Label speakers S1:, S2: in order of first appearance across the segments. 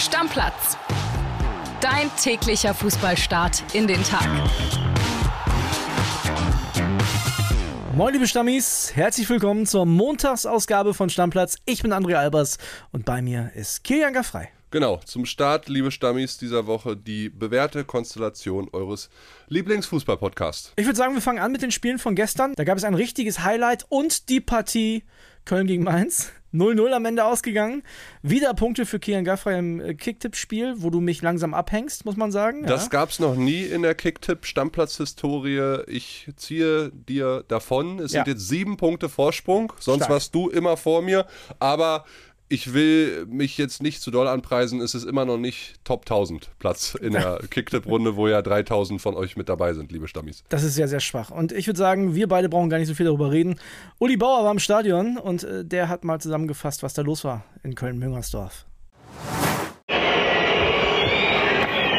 S1: Stammplatz. Dein täglicher Fußballstart in den Tag.
S2: Moin liebe Stammis, herzlich willkommen zur Montagsausgabe von Stammplatz. Ich bin André Albers und bei mir ist Kilian Gaffrey.
S3: Genau, zum Start, liebe Stammis, dieser Woche die bewährte Konstellation eures Lieblingsfußball-Podcasts.
S2: Ich würde sagen, wir fangen an mit den Spielen von gestern. Da gab es ein richtiges Highlight und die Partie Köln gegen Mainz. 0-0 am Ende ausgegangen. Wieder Punkte für Kian Gaffrey im äh, Kicktipp-Spiel, wo du mich langsam abhängst, muss man sagen.
S3: Das ja. gab es noch nie in der Kicktipp-Stammplatz-Historie. Ich ziehe dir davon. Es ja. sind jetzt sieben Punkte Vorsprung. Sonst Stark. warst du immer vor mir. Aber ich will mich jetzt nicht zu doll anpreisen, es ist immer noch nicht Top 1000 Platz in der Kicktipp-Runde, wo ja 3000 von euch mit dabei sind, liebe Stammis.
S2: Das ist sehr, sehr schwach. Und ich würde sagen, wir beide brauchen gar nicht so viel darüber reden. Uli Bauer war im Stadion und äh, der hat mal zusammengefasst, was da los war in Köln-Müngersdorf.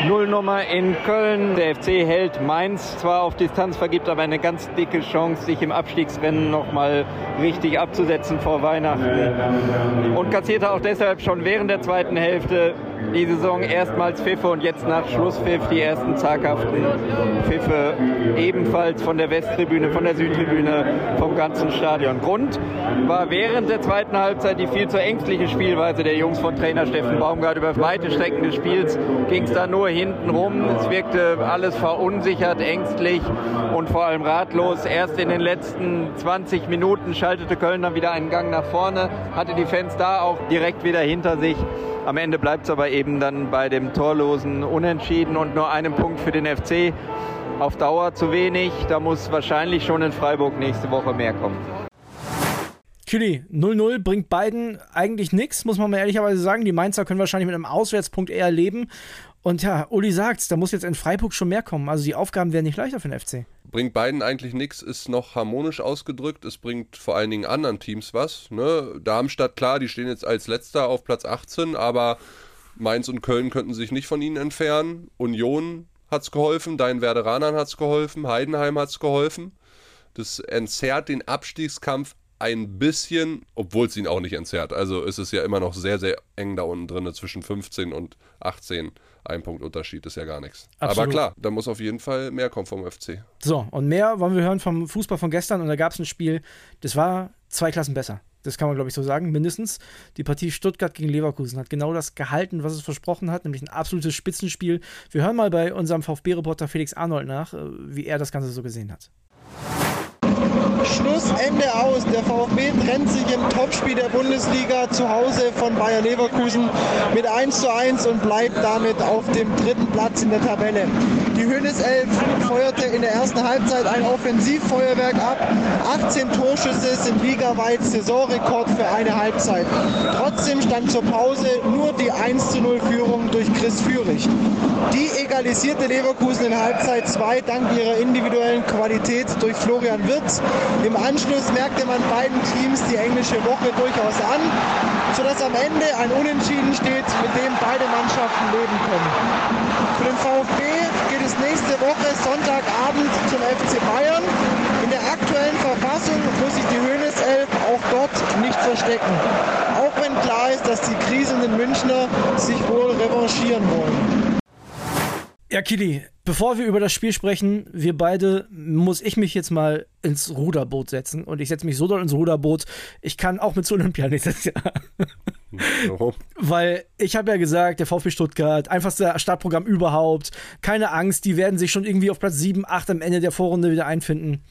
S4: Nullnummer in Köln. Der FC hält Mainz zwar auf Distanz, vergibt aber eine ganz dicke Chance, sich im Abstiegsrennen nochmal richtig abzusetzen vor Weihnachten. Und kassierte auch deshalb schon während der zweiten Hälfte die Saison erstmals Pfiffe und jetzt nach Schlusspfiff die ersten zaghaften Pfiffe ebenfalls von der Westtribüne, von der Südtribüne, vom ganzen Stadion. Grund war während der zweiten Halbzeit die viel zu ängstliche Spielweise der Jungs von Trainer Steffen Baumgart. Über weite Strecken des Spiels ging es da nur hinten rum. Es wirkte alles verunsichert, ängstlich und vor allem ratlos. Erst in den letzten 20 Minuten schaltete Köln dann wieder einen Gang nach vorne, hatte die Fans da auch direkt wieder hinter sich. Am Ende bleibt es aber eben dann bei dem torlosen Unentschieden und nur einem Punkt für den FC. Auf Dauer zu wenig. Da muss wahrscheinlich schon in Freiburg nächste Woche mehr kommen.
S2: Kili, 0-0 bringt beiden eigentlich nichts, muss man mal ehrlicherweise sagen. Die Mainzer können wahrscheinlich mit einem Auswärtspunkt eher leben. Und ja, Uli sagt, da muss jetzt in Freiburg schon mehr kommen. Also die Aufgaben werden nicht leichter für den FC.
S3: Bringt beiden eigentlich nichts, ist noch harmonisch ausgedrückt. Es bringt vor allen Dingen anderen Teams was. Ne? Darmstadt, klar, die stehen jetzt als letzter auf Platz 18, aber Mainz und Köln könnten sich nicht von ihnen entfernen. Union hat es geholfen, Dein Werderanern hat es geholfen, Heidenheim hat es geholfen. Das entzerrt den Abstiegskampf ein bisschen, obwohl es ihn auch nicht entzerrt. Also ist es ja immer noch sehr, sehr eng da unten drin, zwischen 15 und 18 ein Punkt Unterschied ist ja gar nichts. Absolut. Aber klar, da muss auf jeden Fall mehr kommen vom FC.
S2: So, und mehr wollen wir hören vom Fußball von gestern. Und da gab es ein Spiel, das war zwei Klassen besser. Das kann man, glaube ich, so sagen, mindestens. Die Partie Stuttgart gegen Leverkusen hat genau das gehalten, was es versprochen hat, nämlich ein absolutes Spitzenspiel. Wir hören mal bei unserem VfB-Reporter Felix Arnold nach, äh, wie er das Ganze so gesehen hat.
S5: Schlussende aus. Der VfB trennt sich im Topspiel der Bundesliga zu Hause von Bayer Leverkusen mit 1 zu 1 und bleibt damit auf dem dritten Platz in der Tabelle. Die Hönes 11 feuerte in der ersten Halbzeit ein Offensivfeuerwerk ab. 18 Torschüsse sind ligaweit Saisonrekord für eine Halbzeit. Trotzdem stand zur Pause nur die 1 zu 0 Führung durch Chris Führig. Die egalisierte Leverkusen in Halbzeit 2 dank ihrer individuellen Qualität durch Florian Wirtz. Im Anschluss merkte man beiden Teams die englische Woche durchaus an, sodass am Ende ein Unentschieden steht, mit dem beide Mannschaften leben können. Für den VfB geht es nächste Woche Sonntagabend zum FC Bayern. In der aktuellen Verfassung muss sich die Höhneself auch dort nicht verstecken. Auch wenn klar ist, dass die krisenden Münchner sich wohl revanchieren wollen.
S2: Ja, Kili, bevor wir über das Spiel sprechen, wir beide, muss ich mich jetzt mal ins Ruderboot setzen. Und ich setze mich so doll ins Ruderboot, ich kann auch mit zu Olympia nächstes Jahr. Warum? Weil ich habe ja gesagt, der VfB Stuttgart, einfachste Startprogramm überhaupt, keine Angst, die werden sich schon irgendwie auf Platz 7, 8 am Ende der Vorrunde wieder einfinden.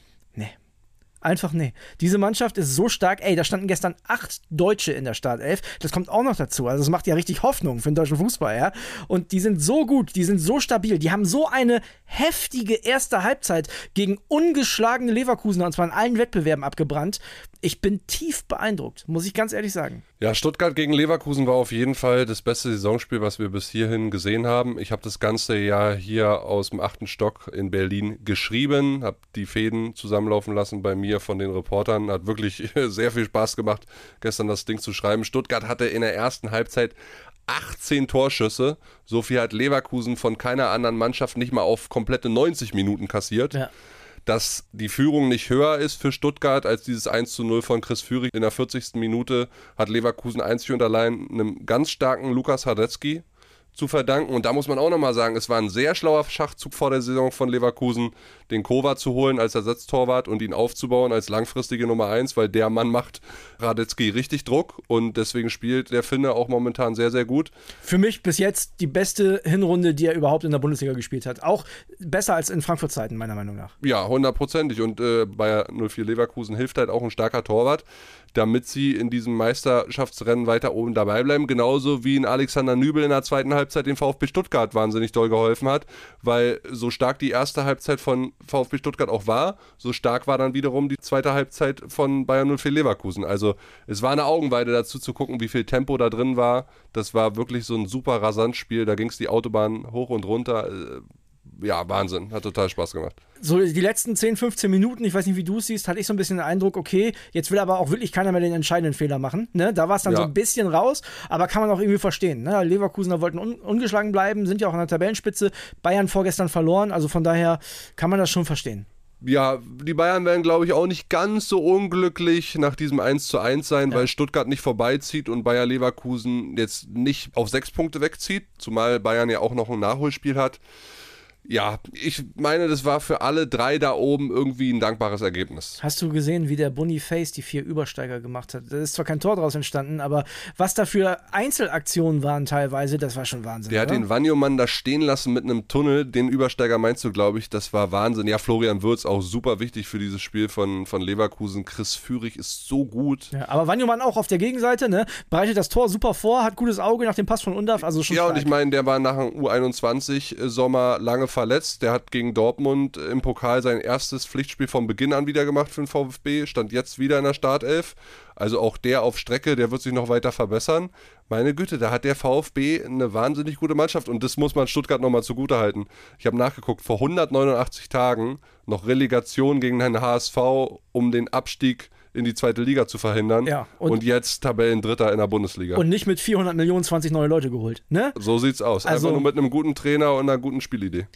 S2: Einfach nee. Diese Mannschaft ist so stark. Ey, da standen gestern acht Deutsche in der Startelf. Das kommt auch noch dazu. Also, das macht ja richtig Hoffnung für den deutschen Fußball, ja. Und die sind so gut, die sind so stabil. Die haben so eine heftige erste Halbzeit gegen ungeschlagene Leverkusen und zwar in allen Wettbewerben abgebrannt ich bin tief beeindruckt, muss ich ganz ehrlich sagen.
S3: Ja, Stuttgart gegen Leverkusen war auf jeden Fall das beste Saisonspiel, was wir bis hierhin gesehen haben. Ich habe das ganze Jahr hier aus dem achten Stock in Berlin geschrieben, habe die Fäden zusammenlaufen lassen bei mir von den Reportern. Hat wirklich sehr viel Spaß gemacht, gestern das Ding zu schreiben. Stuttgart hatte in der ersten Halbzeit 18 Torschüsse. So viel hat Leverkusen von keiner anderen Mannschaft nicht mal auf komplette 90 Minuten kassiert. Ja dass die Führung nicht höher ist für Stuttgart als dieses 1 zu 0 von Chris Führig. In der 40. Minute hat Leverkusen einzig und allein einem ganz starken Lukas Hadetzky zu verdanken. Und da muss man auch nochmal sagen, es war ein sehr schlauer Schachzug vor der Saison von Leverkusen, den Kova zu holen als Ersatztorwart und ihn aufzubauen als langfristige Nummer 1, weil der Mann macht Radetzky richtig Druck und deswegen spielt der Finne auch momentan sehr, sehr gut.
S2: Für mich bis jetzt die beste Hinrunde, die er überhaupt in der Bundesliga gespielt hat. Auch besser als in Frankfurt-Zeiten, meiner Meinung nach.
S3: Ja, hundertprozentig. Und äh, bei 04 Leverkusen hilft halt auch ein starker Torwart damit sie in diesem Meisterschaftsrennen weiter oben dabei bleiben. Genauso wie ein Alexander Nübel in der zweiten Halbzeit den VfB Stuttgart wahnsinnig doll geholfen hat, weil so stark die erste Halbzeit von VfB Stuttgart auch war, so stark war dann wiederum die zweite Halbzeit von Bayern 04 Leverkusen. Also es war eine Augenweide dazu zu gucken, wie viel Tempo da drin war. Das war wirklich so ein super Rasantspiel. Da ging es die Autobahn hoch und runter. Ja, Wahnsinn. Hat total Spaß gemacht.
S2: So die letzten 10, 15 Minuten, ich weiß nicht, wie du es siehst, hatte ich so ein bisschen den Eindruck, okay, jetzt will aber auch wirklich keiner mehr den entscheidenden Fehler machen. Ne? Da war es dann ja. so ein bisschen raus, aber kann man auch irgendwie verstehen. Ne? Leverkusener wollten un ungeschlagen bleiben, sind ja auch an der Tabellenspitze. Bayern vorgestern verloren, also von daher kann man das schon verstehen
S3: ja, die Bayern werden, glaube ich, auch nicht ganz so unglücklich nach diesem 1 zu 1 sein, ja. weil Stuttgart nicht vorbeizieht und Bayer Leverkusen jetzt nicht auf sechs Punkte wegzieht, zumal Bayern ja auch noch ein Nachholspiel hat ja, ich meine, das war für alle drei da oben irgendwie ein dankbares Ergebnis.
S2: Hast du gesehen, wie der Boniface die vier Übersteiger gemacht hat? Da ist zwar kein Tor draus entstanden, aber was da für Einzelaktionen waren teilweise, das war schon Wahnsinn.
S3: Der oder? hat den Vanjomann da stehen lassen mit einem Tunnel. Den Übersteiger meinst du, glaube ich, das war Wahnsinn. Ja, Florian Würz auch super wichtig für dieses Spiel von, von Leverkusen. Chris Führig ist so gut.
S2: Ja, aber Vanjomann auch auf der Gegenseite, ne? Bereitet das Tor super vor, hat gutes Auge nach dem Pass von Undaf, also schon
S3: Ja,
S2: stark.
S3: und ich meine, der war nach dem U21-Sommer lange verletzt. Der hat gegen Dortmund im Pokal sein erstes Pflichtspiel von Beginn an wieder gemacht für den VfB, stand jetzt wieder in der Startelf. Also auch der auf Strecke, der wird sich noch weiter verbessern. Meine Güte, da hat der VfB eine wahnsinnig gute Mannschaft und das muss man Stuttgart nochmal zugutehalten. Ich habe nachgeguckt, vor 189 Tagen noch Relegation gegen den HSV um den Abstieg in die zweite Liga zu verhindern. Ja, und, und, jetzt Tabellendritter in der Bundesliga.
S2: Und nicht mit 400 Millionen 20 neue Leute geholt, ne?
S3: So sieht's aus. Also, Einfach nur mit einem guten Trainer und einer guten Spielidee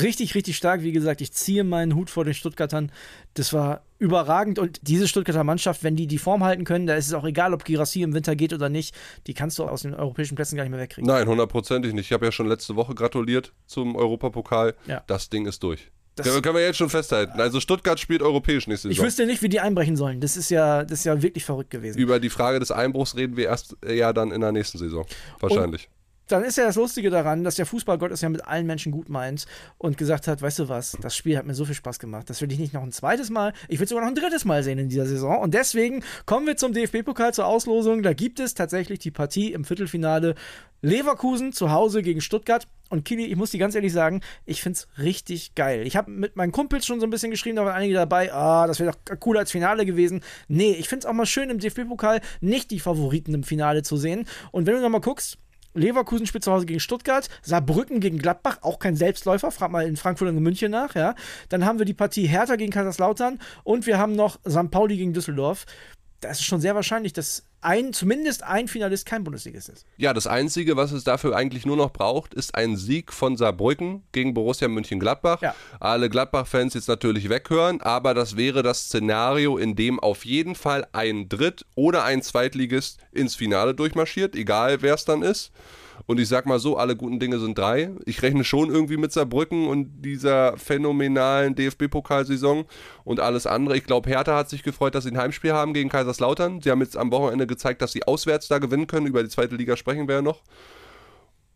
S2: richtig, richtig stark. Wie gesagt, ich ziehe meinen Hut vor den Stuttgartern. Das war überragend. Und diese Stuttgarter Mannschaft, wenn die die Form halten können, da ist es auch egal, ob Girassi im Winter geht oder nicht. Die kannst du aus den europäischen Plätzen gar nicht mehr wegkriegen.
S3: Nein, hundertprozentig nicht. Ich habe ja schon letzte Woche gratuliert zum Europapokal. Ja. Das Ding ist durch. Das können wir jetzt schon festhalten. Also Stuttgart spielt europäisch nächste
S2: Saison. Ich wüsste nicht, wie die einbrechen sollen. Das ist ja, das ist ja wirklich verrückt gewesen.
S3: Über die Frage des Einbruchs reden wir erst ja dann in der nächsten Saison. Wahrscheinlich. Und
S2: dann ist ja das Lustige daran, dass der Fußballgott es ja mit allen Menschen gut meint und gesagt hat, weißt du was, das Spiel hat mir so viel Spaß gemacht, das will ich nicht noch ein zweites Mal, ich will sogar noch ein drittes Mal sehen in dieser Saison. Und deswegen kommen wir zum DFB-Pokal zur Auslosung. Da gibt es tatsächlich die Partie im Viertelfinale Leverkusen zu Hause gegen Stuttgart. Und Kili, ich muss dir ganz ehrlich sagen, ich finde es richtig geil. Ich habe mit meinen Kumpels schon so ein bisschen geschrieben, da waren einige dabei, ah, das wäre doch cooler als Finale gewesen. Nee, ich finde es auch mal schön im DFB-Pokal nicht die Favoriten im Finale zu sehen. Und wenn du nochmal guckst, Leverkusen spielt zu Hause gegen Stuttgart, Saarbrücken gegen Gladbach, auch kein Selbstläufer, frag mal in Frankfurt und in München nach, ja. Dann haben wir die Partie Hertha gegen Kaiserslautern und wir haben noch St. Pauli gegen Düsseldorf. Das ist schon sehr wahrscheinlich, dass ein, zumindest ein Finalist kein Bundesligist ist.
S3: Ja, das Einzige, was es dafür eigentlich nur noch braucht, ist ein Sieg von Saarbrücken gegen Borussia München-Gladbach. Ja. Alle Gladbach-Fans jetzt natürlich weghören, aber das wäre das Szenario, in dem auf jeden Fall ein Dritt- oder ein Zweitligist ins Finale durchmarschiert, egal wer es dann ist. Und ich sag mal so, alle guten Dinge sind drei. Ich rechne schon irgendwie mit Saarbrücken und dieser phänomenalen DFB-Pokalsaison und alles andere. Ich glaube, Hertha hat sich gefreut, dass sie ein Heimspiel haben gegen Kaiserslautern. Sie haben jetzt am Wochenende gezeigt, dass sie auswärts da gewinnen können. Über die zweite Liga sprechen wir ja noch.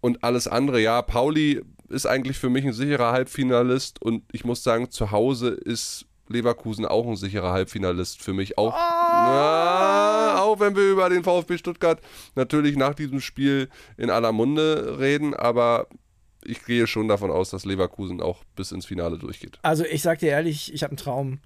S3: Und alles andere, ja, Pauli ist eigentlich für mich ein sicherer Halbfinalist und ich muss sagen, zu Hause ist Leverkusen auch ein sicherer Halbfinalist für mich. Auch, oh. na, auch wenn wir über den VfB Stuttgart natürlich nach diesem Spiel in aller Munde reden, aber ich gehe schon davon aus, dass Leverkusen auch bis ins Finale durchgeht.
S2: Also ich sag dir ehrlich, ich habe einen Traum.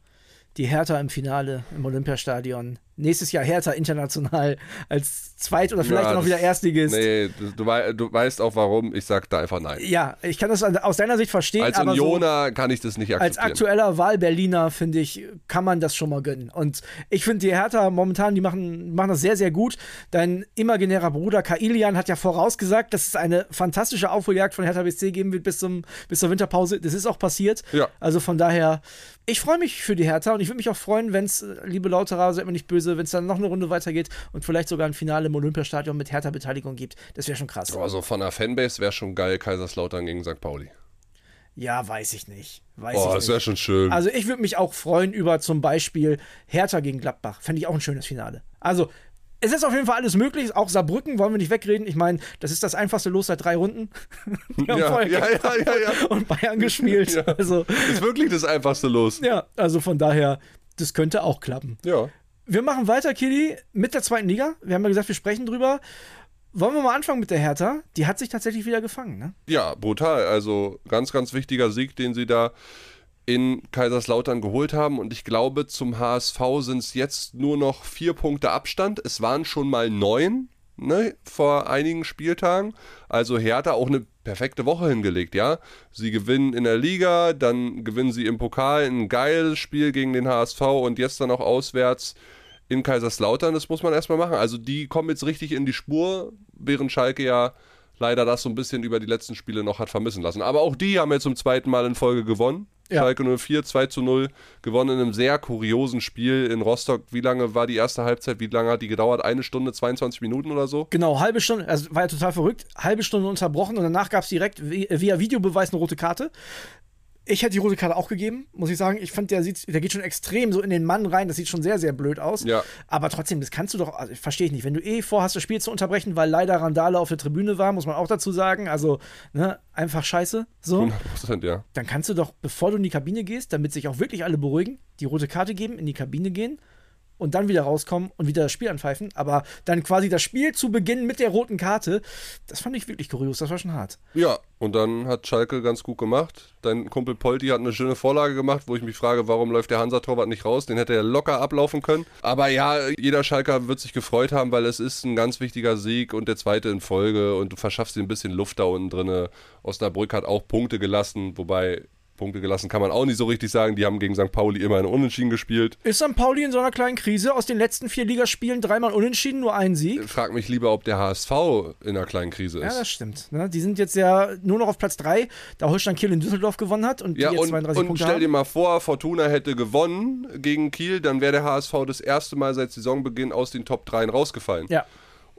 S2: Die Hertha im Finale im Olympiastadion nächstes Jahr Hertha international als Zweit- oder vielleicht ja, noch wieder Erstligist.
S3: Nee, du, du, weißt auch warum. Ich sag da einfach nein.
S2: Ja, ich kann das aus deiner Sicht verstehen.
S3: Als Unioner so, kann ich das nicht
S2: akzeptieren. Als aktueller Wahlberliner, finde ich, kann man das schon mal gönnen. Und ich finde, die Hertha momentan, die machen, machen das sehr, sehr gut. Dein imaginärer Bruder Kailian hat ja vorausgesagt, dass es eine fantastische Aufholjagd von Hertha BSC geben wird bis, zum, bis zur Winterpause. Das ist auch passiert. Ja. Also von daher, ich freue mich für die Hertha und ich würde mich auch freuen, wenn es, liebe Lauterer, seid mir nicht böse, Hause, wenn es dann noch eine Runde weitergeht und vielleicht sogar ein Finale im Olympiastadion mit härter Beteiligung gibt. Das wäre schon krass.
S3: Also von der Fanbase wäre schon geil, Kaiserslautern gegen St. Pauli.
S2: Ja, weiß ich nicht. Weiß
S3: Oh,
S2: ich
S3: das wäre schon schön.
S2: Also ich würde mich auch freuen über zum Beispiel Hertha gegen Gladbach. Fände ich auch ein schönes Finale. Also es ist auf jeden Fall alles möglich. Auch Saarbrücken wollen wir nicht wegreden. Ich meine, das ist das einfachste Los seit drei Runden.
S3: Ja, ja, ja, ja,
S2: und Bayern gespielt. Also
S3: ist wirklich das einfachste los.
S2: ja, also von daher, das könnte auch klappen.
S3: Ja.
S2: Wir machen weiter, Kili, mit der zweiten Liga. Wir haben ja gesagt, wir sprechen drüber. Wollen wir mal anfangen mit der Hertha? Die hat sich tatsächlich wieder gefangen, ne?
S3: Ja, brutal. Also ganz, ganz wichtiger Sieg, den sie da in Kaiserslautern geholt haben. Und ich glaube, zum HSV sind es jetzt nur noch vier Punkte Abstand. Es waren schon mal neun ne, vor einigen Spieltagen. Also Hertha auch eine perfekte Woche hingelegt, ja. Sie gewinnen in der Liga, dann gewinnen sie im Pokal ein geiles Spiel gegen den HSV und jetzt dann auch auswärts in Kaiserslautern. Das muss man erstmal machen. Also die kommen jetzt richtig in die Spur, während Schalke ja leider das so ein bisschen über die letzten Spiele noch hat vermissen lassen. Aber auch die haben jetzt zum zweiten Mal in Folge gewonnen.
S2: Ja.
S3: Schalke 04, 2 zu 0, gewonnen in einem sehr kuriosen Spiel in Rostock. Wie lange war die erste Halbzeit? Wie lange hat die gedauert? Eine Stunde, 22 Minuten oder so?
S2: Genau, halbe Stunde, also war ja total verrückt, halbe Stunde unterbrochen und danach gab es direkt vi- via Videobeweis eine rote Karte. Ich hätte die rote Karte auch gegeben, muss ich sagen. Ich fand, der sieht, der geht schon extrem so in den Mann rein. Das sieht schon sehr, sehr blöd aus.
S3: Ja.
S2: Aber trotzdem, das kannst du doch, also verstehe ich nicht. Wenn du eh vorhast, das Spiel zu unterbrechen, weil leider Randale auf der Tribüne war, muss man auch dazu sagen. Also, ne, einfach scheiße. So.
S3: 100 ja.
S2: Dann kannst du doch, bevor du in die Kabine gehst, damit sich auch wirklich alle beruhigen, die rote Karte geben, in die Kabine gehen und dann wieder rauskommen und wieder das Spiel anpfeifen. Aber dann quasi das Spiel zu beginnen mit der roten Karte, das fand ich wirklich kurios. Das war schon hart.
S3: Ja, und dann hat Schalke ganz gut gemacht. Dein Kumpel Polti hat eine schöne Vorlage gemacht, wo ich mich frage, warum läuft der Hansa-Torwart nicht raus? Den hätte er locker ablaufen können. Aber ja, jeder Schalker wird sich gefreut haben, weil es ist ein ganz wichtiger Sieg und der zweite in Folge und du verschaffst dir ein bisschen Luft da unten drin. Osnabrück hat auch Punkte gelassen, wobei Punkte gelassen kann man auch nicht so richtig sagen. Die haben gegen St. Pauli immer in Unentschieden gespielt.
S2: Ist St. Pauli in so einer kleinen Krise aus den letzten vier Ligaspielen dreimal unentschieden, nur einen Sieg?
S3: Frag mich lieber, ob der HSV in einer kleinen Krise
S2: Ja,
S3: ist.
S2: das stimmt. Ne? Die sind jetzt ja nur noch auf Platz 3, da Holstein Kiel in Düsseldorf gewonnen hat und
S3: Ja,
S2: die jetzt
S3: und,
S2: 32
S3: und
S2: Punkte
S3: stell dir mal vor, Fortuna hätte gewonnen gegen Kiel, dann wäre der HSV das erste Mal seit Saisonbeginn aus den Top 3 rausgefallen.
S2: Ja.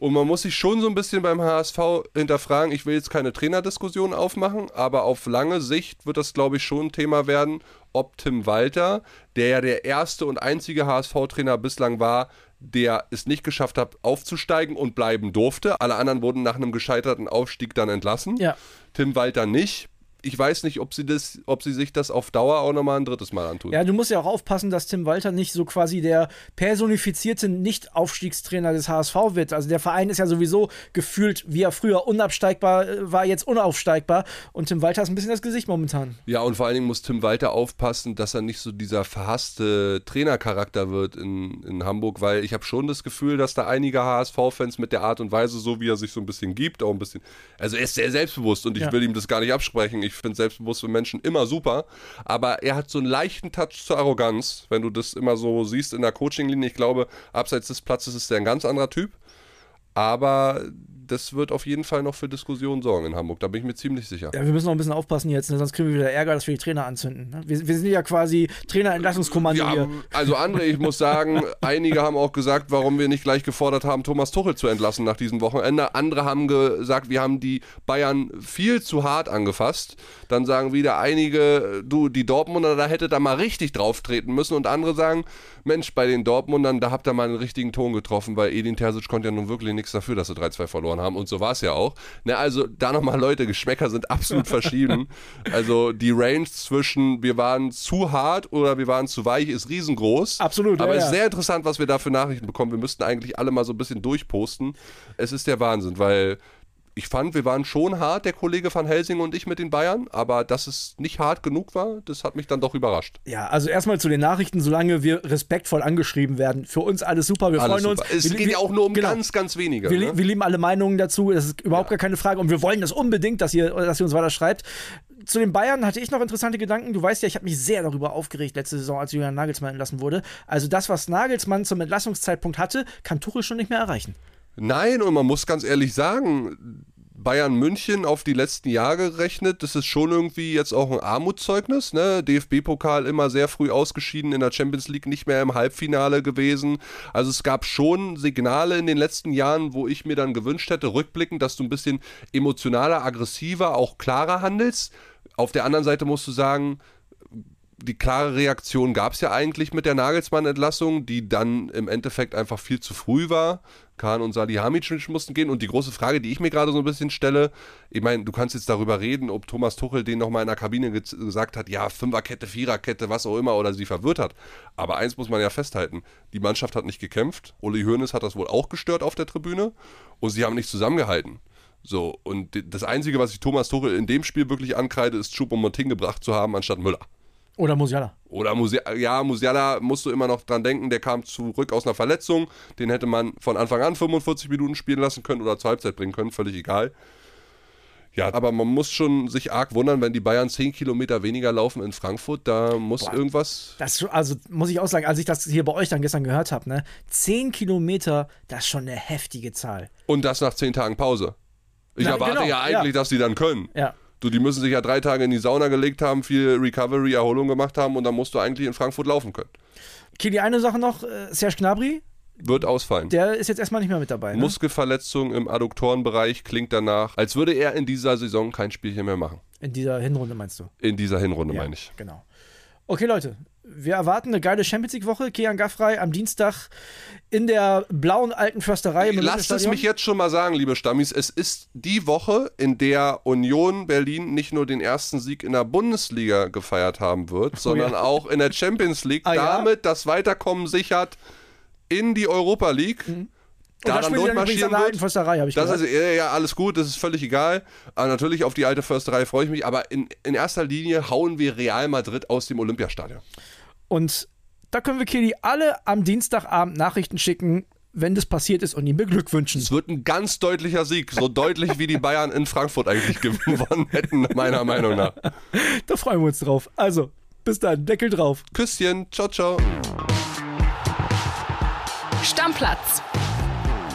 S3: Und man muss sich schon so ein bisschen beim HSV hinterfragen, ich will jetzt keine Trainerdiskussion aufmachen, aber auf lange Sicht wird das, glaube ich, schon ein Thema werden, ob Tim Walter, der ja der erste und einzige HSV-Trainer bislang war, der es nicht geschafft hat, aufzusteigen und bleiben durfte. Alle anderen wurden nach einem gescheiterten Aufstieg dann entlassen.
S2: Ja.
S3: Tim Walter nicht. Ich weiß nicht, ob sie, das, ob sie sich das auf Dauer auch nochmal ein drittes Mal antun.
S2: Ja, du musst ja auch aufpassen, dass Tim Walter nicht so quasi der personifizierte Nicht-Aufstiegstrainer des HSV wird. Also der Verein ist ja sowieso gefühlt, wie er früher unabsteigbar äh, war, jetzt unaufsteigbar. Und Tim Walter ist ein bisschen das Gesicht momentan.
S3: Ja, und vor allen Dingen muss Tim Walter aufpassen, dass er nicht so dieser verhasste Trainercharakter wird in, in Hamburg, weil ich habe schon das Gefühl, dass da einige HSV-Fans mit der Art und Weise, so wie er sich so ein bisschen gibt, auch ein bisschen. Also er ist sehr selbstbewusst und ich
S2: Ja.
S3: will ihm das gar nicht absprechen. Ich finde selbstbewusste Menschen immer super, aber er hat so einen leichten Touch zur Arroganz, wenn du das immer so siehst in der Coaching-Linie. Ich glaube, abseits des Platzes ist er ein ganz anderer Typ. Aber das wird auf jeden Fall noch für Diskussionen sorgen in Hamburg. Da bin ich mir ziemlich sicher.
S2: Ja, wir müssen noch ein bisschen aufpassen jetzt, ne? sonst kriegen wir wieder Ärger, dass wir die Trainer anzünden. Ne? Wir, wir sind ja quasi Trainerentlassungskommando
S3: Ja,
S2: hier.
S3: also André, ich muss sagen, einige haben auch gesagt, warum wir nicht gleich gefordert haben, Thomas Tuchel zu entlassen nach diesem Wochenende. Andere haben gesagt, wir haben die Bayern viel zu hart angefasst. Dann sagen wieder einige, du, die Dortmunder, da hätte da mal richtig drauf treten müssen. Und andere sagen, Mensch, bei den Dortmundern, da habt ihr mal einen richtigen Ton getroffen, weil Edin Terzic konnte ja nun wirklich nichts dafür, dass sie 3-2 verloren haben. Und so war es ja auch. Na, also da nochmal, Leute, Geschmäcker sind absolut verschieden. Also die Range zwischen wir waren zu hart oder wir waren zu weich ist riesengroß.
S2: Absolut,
S3: Aber
S2: ja,
S3: es ist
S2: ja.
S3: sehr interessant, was wir da für Nachrichten bekommen. Wir müssten eigentlich alle mal so ein bisschen durchposten. Es ist der Wahnsinn, weil ich fand, wir waren schon hart, der Kollege van Helsing und ich mit den Bayern, aber dass es nicht hart genug war, das hat mich dann doch überrascht.
S2: Ja, also erstmal zu den Nachrichten, solange wir respektvoll angeschrieben werden. Für uns alles super, wir
S3: Alles
S2: freuen
S3: super.
S2: uns.
S3: Es
S2: Wir-
S3: geht
S2: wir-
S3: ja auch nur um
S2: genau.
S3: ganz, ganz wenige.
S2: Wir,
S3: ne?
S2: wir lieben alle Meinungen dazu, das ist überhaupt gar keine Frage und wir wollen das unbedingt, dass ihr, dass ihr uns weiter schreibt. Zu den Bayern hatte ich noch interessante Gedanken. Du weißt ja, ich habe mich sehr darüber aufgeregt letzte Saison, als Julian Nagelsmann entlassen wurde. Also das, was Nagelsmann zum Entlassungszeitpunkt hatte, kann Tuchel schon nicht mehr erreichen.
S3: Nein, und man muss ganz ehrlich sagen, Bayern München auf die letzten Jahre gerechnet, das ist schon irgendwie jetzt auch ein Armutszeugnis. Ne? DFB-Pokal immer sehr früh ausgeschieden, in der Champions League nicht mehr im Halbfinale gewesen. Also es gab schon Signale in den letzten Jahren, wo ich mir dann gewünscht hätte, rückblickend, dass du ein bisschen emotionaler, aggressiver, auch klarer handelst. Auf der anderen Seite musst du sagen, die klare Reaktion gab es ja eigentlich mit der Nagelsmann-Entlassung, die dann im Endeffekt einfach viel zu früh war. Kahn und Salihamidzic mussten gehen. Und die große Frage, die ich mir gerade so ein bisschen stelle, ich meine, du kannst jetzt darüber reden, ob Thomas Tuchel den nochmal in der Kabine ge gesagt hat, ja, Fünferkette, Viererkette, was auch immer, oder sie verwirrt hat. Aber eins muss man ja festhalten, die Mannschaft hat nicht gekämpft. Uli Hoeneß hat das wohl auch gestört auf der Tribüne und sie haben nicht zusammengehalten. So, und das Einzige, was ich Thomas Tuchel in dem Spiel wirklich ankreide, ist Choupo-Moting gebracht zu haben, anstatt Müller.
S2: Oder Musiala.
S3: Oder Musiala, ja, Musiala musst du immer noch dran denken, der kam zurück aus einer Verletzung. Den hätte man von Anfang an 45 Minuten spielen lassen können oder zur Halbzeit bringen können, völlig egal. Ja, aber man muss schon sich arg wundern, wenn die Bayern 10 Kilometer weniger laufen in Frankfurt, da muss Boah, irgendwas.
S2: Das, also muss ich auch sagen, als ich das hier bei euch dann gestern gehört habe, ne? 10 Kilometer, das ist schon eine heftige Zahl.
S3: Und das nach 10 Tagen Pause. Ich Na, erwarte genau, ja eigentlich, ja. dass sie dann können.
S2: Ja.
S3: Du, die müssen sich ja drei Tage in die Sauna gelegt haben, viel Recovery, Erholung gemacht haben und dann musst du eigentlich in Frankfurt laufen können.
S2: Kili, eine Sache noch, äh, Serge Gnabry.
S3: Wird ausfallen.
S2: Der ist jetzt erstmal nicht mehr mit dabei. Ne?
S3: Muskelverletzung im Adduktorenbereich klingt danach, als würde er in dieser Saison kein Spielchen mehr machen.
S2: In dieser Hinrunde meinst du?
S3: In dieser Hinrunde
S2: ja,
S3: meine ich.
S2: Genau. Okay, Leute, wir erwarten eine geile Champions League-Woche. Kian Gaffrey am Dienstag in der blauen alten Försterei.
S3: Lasst es mich jetzt schon mal sagen, liebe Stammis. Es ist die Woche, in der Union Berlin nicht nur den ersten Sieg in der Bundesliga gefeiert haben wird, oh, sondern ja. auch in der Champions League. Ah, damit ja? das Weiterkommen sichert in die Europa League. Mhm
S2: da dann durchmarschieren wird. Försterei,
S3: ich das ist, ja, alles gut, das ist völlig egal. Aber natürlich auf die alte Försterei freue ich mich. Aber in, in erster Linie hauen wir Real Madrid aus dem Olympiastadion.
S2: Und da können wir Kelly alle am Dienstagabend Nachrichten schicken, wenn das passiert ist und ihm beglückwünschen.
S3: Es wird ein ganz deutlicher Sieg, so deutlich wie die Bayern in Frankfurt eigentlich gewonnen hätten, meiner Meinung nach.
S2: Da freuen wir uns drauf. Also, bis dann, Deckel drauf.
S3: Küsschen, ciao, ciao.
S1: Stammplatz